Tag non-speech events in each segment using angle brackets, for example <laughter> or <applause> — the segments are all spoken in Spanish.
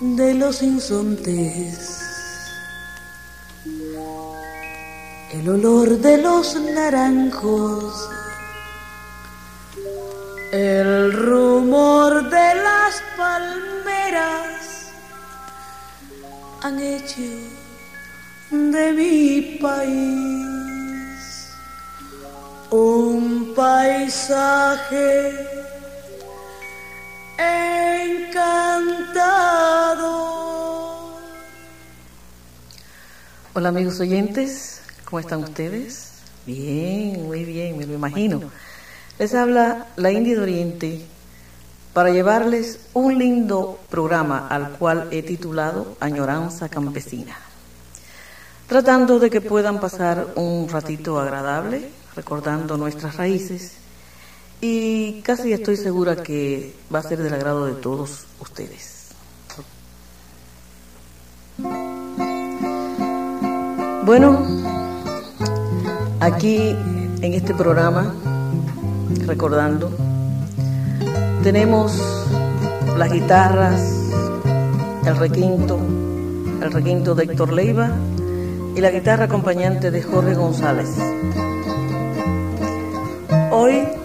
de los insontes, el olor de los naranjos, el rumor de las palmeras han hecho de mi país un paisaje encantado. Hola amigos oyentes, ¿cómo están ustedes? Bien, muy bien, me lo imagino. Les habla la India de Oriente para llevarles un lindo programa al cual he titulado Añoranza Campesina, tratando de que puedan pasar un ratito agradable recordando nuestras raíces y casi estoy segura que va a ser del agrado de todos ustedes. Bueno, aquí en este programa, recordando, tenemos las guitarras, el requinto, el requinto de Héctor Leiva y la guitarra acompañante de Jorge González. Hoy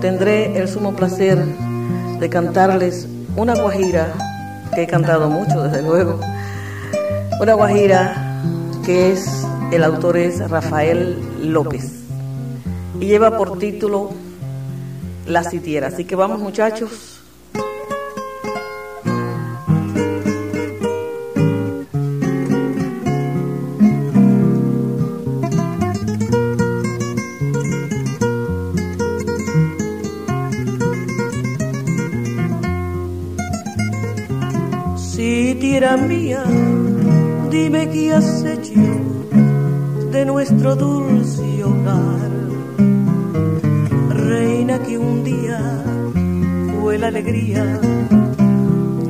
tendré el sumo placer de cantarles una guajira que he cantado mucho, desde luego. Una guajira que es, el autor es Rafael López y lleva por título La Sitiera. Así que vamos muchachos. Qué has de nuestro dulce hogar. Reina que un día fue la alegría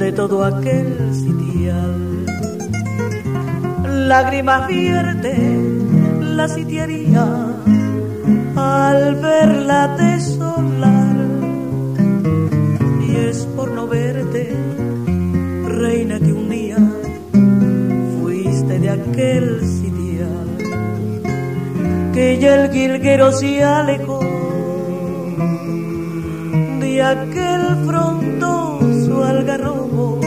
de todo aquel sitial. Lágrimas vierte la sitiaría al verla ya el guilguero se alejó de aquel frondoso algarrobo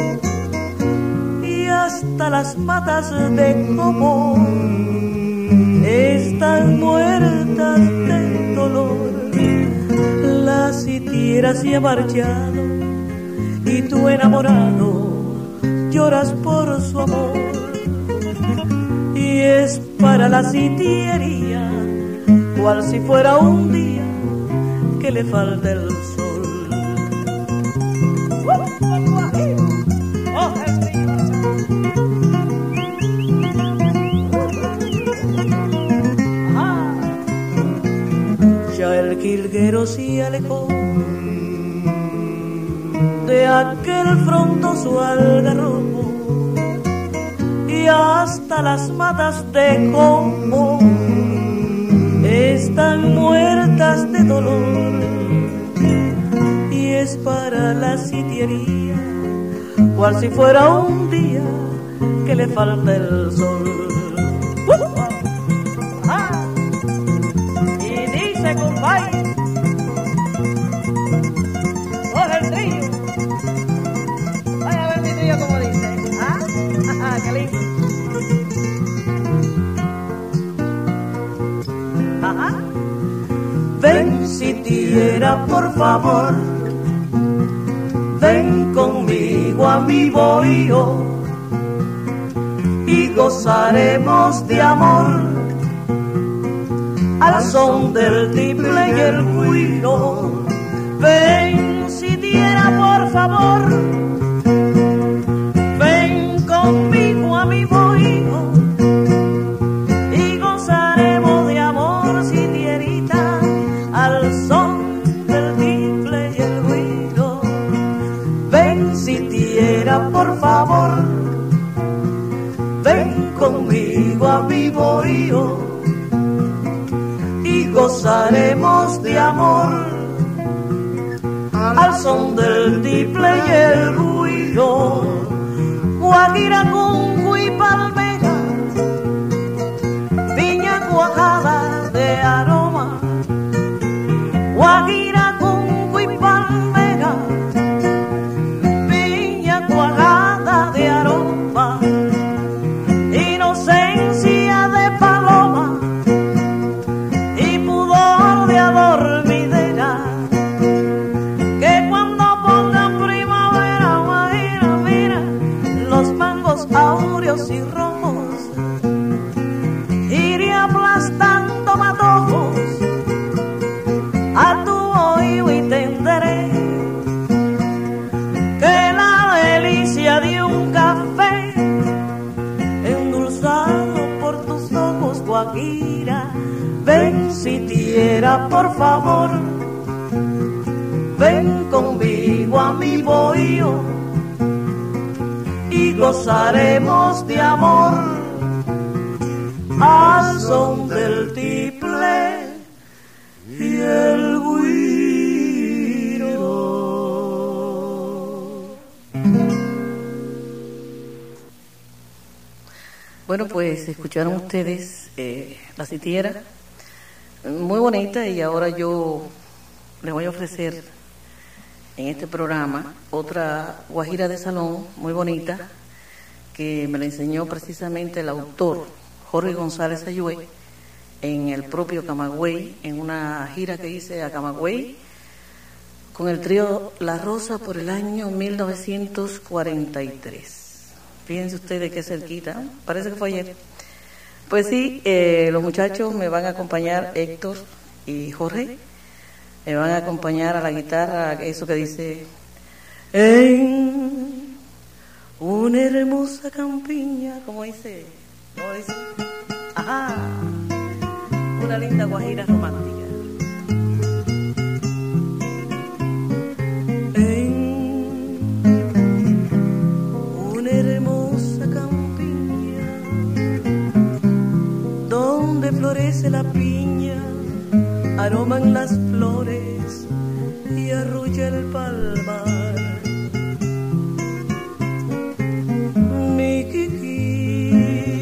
y hasta las patas de como están muertas de dolor. La sitiera se ha marchado y tu enamorado lloras por su amor. Y es para la sitiería, cual si fuera un día que le falta el sol. Ya el quilguero se alejó de aquel frondoso algarrobo y hasta las matas de como están muertas de dolor y es para la sitiería cual si fuera un día que le falta el sol. ¡Ah! Y dice trillo. Vaya a ver mi trillo como dice. ¿Ah? <laughs> ¡Qué lindo! Por favor. Ven conmigo a mi bohío y gozaremos de amor al son del triple y el cuiro. Ven sitiera, por favor. Y gozaremos de amor al son del tiple y el ruido. Guajira con palmera, viña cuajada de aroma. Guajira ven si tierra por favor, ven conmigo a mi bohío y gozaremos de amor. Al son del tiple y el Bueno, pues escucharon ustedes eh, la sitiera, muy bonita, y ahora yo les voy a ofrecer en este programa otra guajira de salón muy bonita que me la enseñó precisamente el autor Jorge González Ayue en el propio Camagüey, en una gira que hice a Camagüey con el trío La Rosa por el año 1943. Fíjense ustedes qué cerquita, parece que fue ayer. Pues sí, eh, los muchachos me van a acompañar, Héctor y Jorge, me van a acompañar a la guitarra, eso que dice, en una hermosa campiña, como dice, ¿cómo dice? Ajá, una linda guajira romántica. Florece la piña, aroman las flores y arrulla el palmar. Mi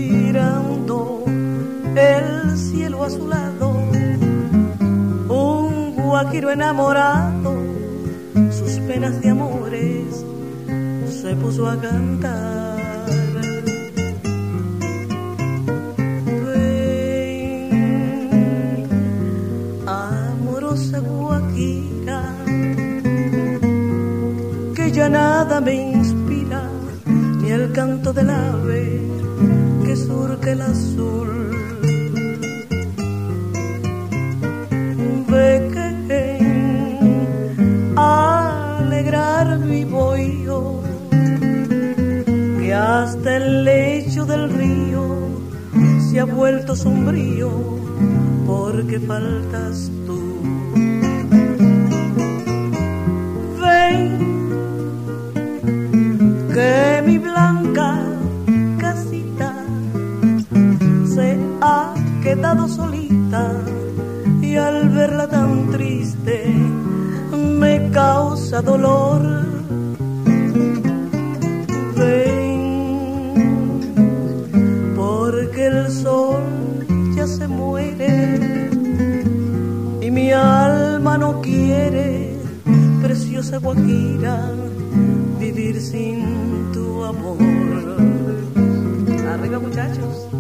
girando el cielo azulado, un guajiro enamorado, sus penas de amores se puso a cantar. Nada me inspira, ni el canto del ave que surca el azul. Ve que alegrar mi bohío, que hasta el lecho del río se ha vuelto sombrío porque faltas que mi blanca casita se ha quedado solita y al verla tan triste me causa dolor. Ven, porque el sol ya se muere y mi alma no quiere, preciosa Guajira, vivir sin Arriba muchachos.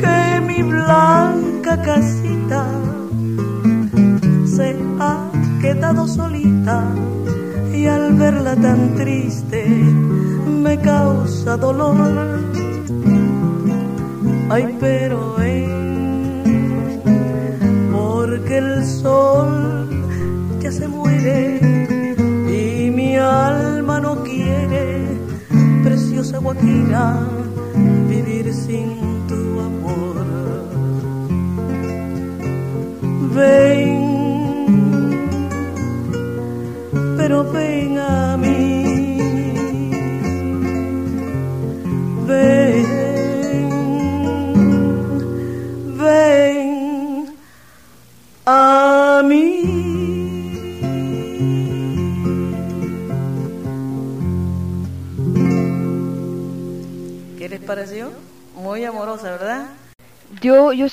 que mi blanca casita se ha quedado solita y al verla tan triste me causa dolor. Ay, pero eh, porque el sol ya se muere y mi alma no quiere preciosa Guajira vivir sin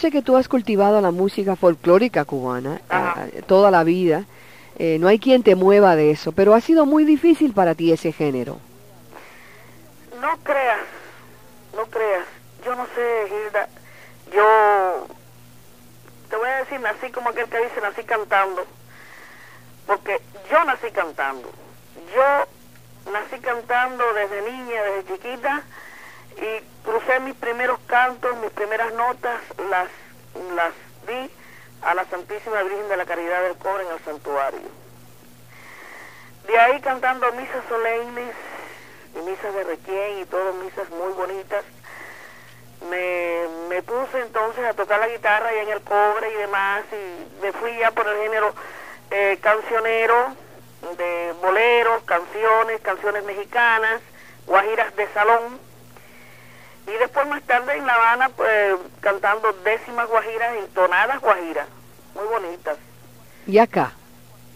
sé que tú has cultivado la música folclórica cubana eh, toda la vida eh, no hay quien te mueva de eso, pero ha sido muy difícil para ti ese género. No creas, no creas. Yo no sé, Hilda. Yo te voy a decir, nací como aquel que dice, nací cantando. Porque yo nací cantando. Yo nací cantando desde niña, desde chiquita, y crucé mis primeros cantos, mis primeras notas, las, las di a la Santísima Virgen de la Caridad del Cobre en el santuario. De ahí cantando misas solemnes y misas de requiem y todas misas muy bonitas, me, me puse entonces a tocar la guitarra y en el cobre y demás y me fui ya por el género eh, cancionero de boleros, canciones, canciones mexicanas, guajiras de salón y después más tarde en La Habana pues, cantando décimas guajiras, entonadas guajiras, muy bonitas. ¿Y acá?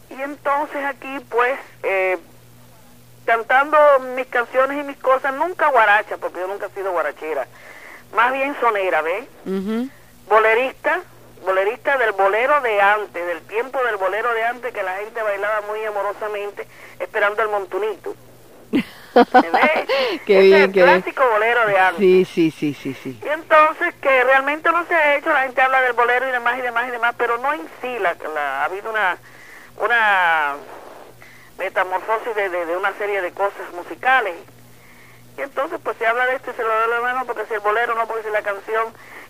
Y entonces aquí pues eh, cantando mis canciones y mis cosas, nunca guaracha, porque yo nunca he sido guarachera, más bien sonera, ¿ves? Bolerista, bolerista del bolero de antes, del tiempo del bolero de antes que la gente bailaba muy amorosamente esperando el montunito. <laughs> <laughs> qué bien, el clásico bolero de antes. Sí, sí, sí, sí, sí. Y entonces que realmente no se ha hecho, la gente habla del bolero y demás y demás y demás, pero no en sí, la, ha habido una, una metamorfosis de, de, una serie de cosas musicales. Y entonces pues se habla de esto y se lo da la mano porque si el bolero, no porque si la canción,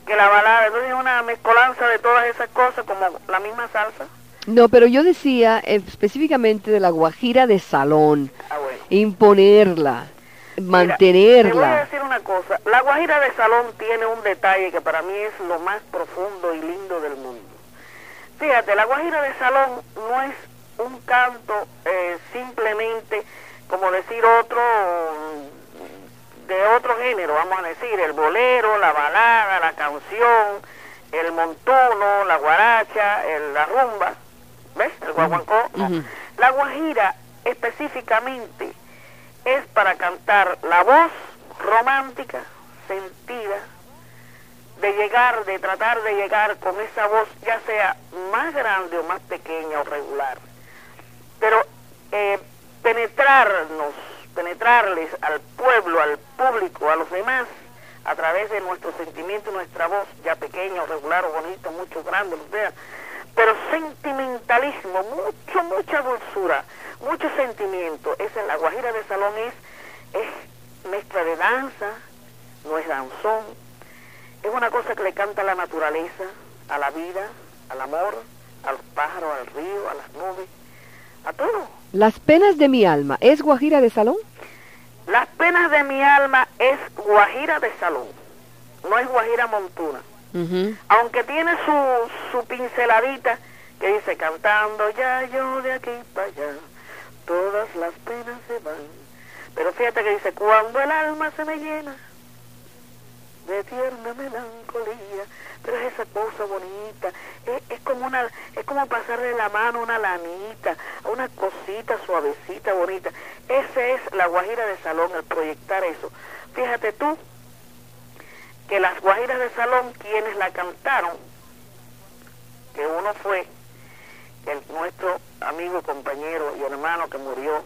que la balada, entonces es una mezcolanza de todas esas cosas como la misma salsa. No, pero yo decía eh, específicamente de la guajira de salón. Ah, imponerla, mantenerla. te voy a decir una cosa, la guajira de salón tiene un detalle que para mí es lo más profundo y lindo del mundo. Fíjate, la guajira de salón no es un canto eh, simplemente como decir otro de otro género, vamos a decir, el bolero, la balada, la canción, el montuno, la guaracha, la rumba, ¿ves? El guaguancó. La guajira específicamente es para cantar la voz romántica, sentida, de llegar, de tratar de llegar con esa voz, ya sea más grande o más pequeña o regular, pero eh, penetrarnos, penetrarles al pueblo, al público, a los demás, a través de nuestro sentimiento, nuestra voz, ya pequeña o regular o bonita, mucho grande, lo sea, pero sentimentalismo, mucho, mucha dulzura, mucho sentimiento. Esa es la Guajira de Salón es, es mezcla de danza, no es danzón, es una cosa que le canta a la naturaleza, a la vida, al amor, a los pájaros, al río, a las nubes, a todo. Las penas de mi alma, ¿es Guajira de Salón? Las penas de mi alma es Guajira de Salón, no es Guajira Montuna. Aunque tiene su, su pinceladita que dice cantando ya yo de aquí para allá todas las penas se van. Pero fíjate que dice, cuando el alma se me llena de tierna melancolía, pero es esa cosa bonita, es, como una, es como pasarle la mano una lanita, una cosita suavecita, bonita. Esa es la guajira de salón, el proyectar eso. Fíjate tú que las guajiras de salón, quienes la cantaron, que uno fue el, nuestro amigo, compañero y hermano que murió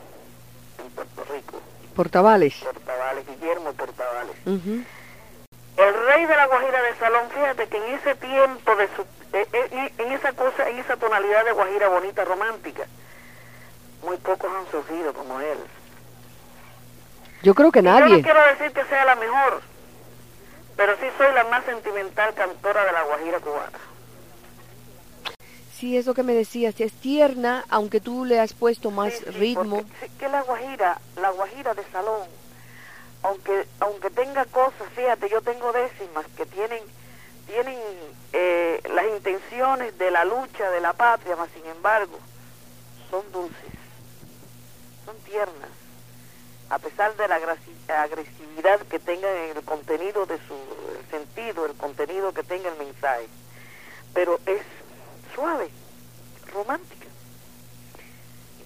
en Puerto Rico. Portavales. Portavales, Guillermo Portavales. El rey de la Guajira de Salón, fíjate que en ese tiempo de su, eh, eh, en esa cosa, en esa tonalidad de Guajira bonita, romántica, muy pocos han surgido como él. Yo creo que nadie. Yo no quiero decir que sea la mejor, pero sí soy la más sentimental cantora de la Guajira cubana. Sí, eso que me decías, es tierna, aunque tú le has puesto más ritmo. sí, que la Guajira, la Guajira de salón, aunque aunque tenga cosas, fíjate, yo tengo décimas que tienen tienen eh, las intenciones de la lucha de la patria, mas sin embargo son dulces, son tiernas, a pesar de la agresividad que tengan en el contenido de su sentido, el contenido que tenga el mensaje, pero es suave, romántica.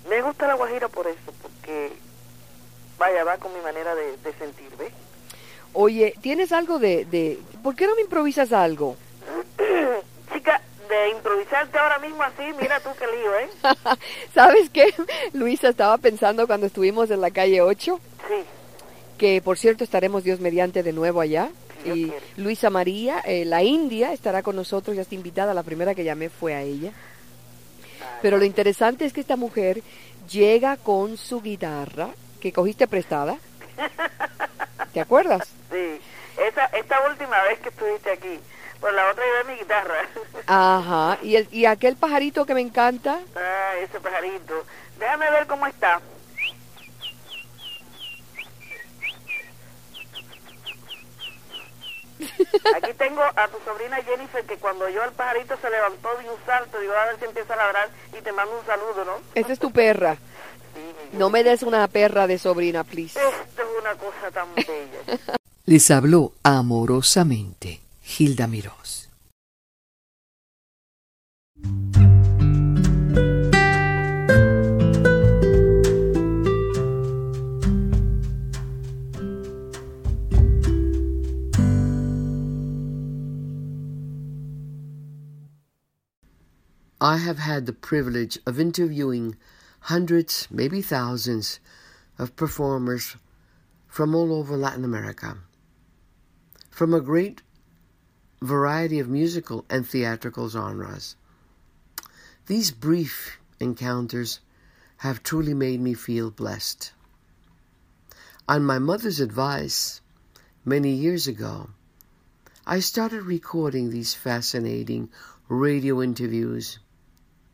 Me gusta la Guajira por eso, porque vaya, va con mi manera de, sentir, ¿ves? Oye, ¿tienes algo de, de... ¿Por qué no me improvisas algo? <clears throat> Chica, de improvisarte ahora mismo así, mira tú qué lío, ¿eh? <laughs> ¿Sabes qué? Luisa estaba pensando cuando estuvimos en la calle 8. Sí. Que por cierto estaremos Dios mediante de nuevo allá. Y Luisa María, eh, la India, estará con nosotros, ya está invitada. La primera que llamé fue a ella. Pero lo interesante es que esta mujer llega con su guitarra que cogiste prestada. <laughs> ¿Te acuerdas? Sí, esa, esta última vez que estuviste aquí. Por la otra llevé mi guitarra. <laughs> Ajá, ¿Y, el, y aquel pajarito que me encanta. Ah, ese pajarito. Déjame ver cómo está. Aquí tengo a tu sobrina Jennifer que cuando yo el pajarito se levantó de un salto, digo, a ver si empieza a ladrar y te mando un saludo, ¿no? Esa es tu perra. no me des una perra de sobrina, please. Esto es una cosa tan bella. Les habló amorosamente Hilda Mirós. I have had the privilege of interviewing hundreds, maybe thousands, of performers from all over Latin America, from a great variety of musical and theatrical genres. These brief encounters have truly made me feel blessed. On my mother's advice, many years ago, I started recording these fascinating radio interviews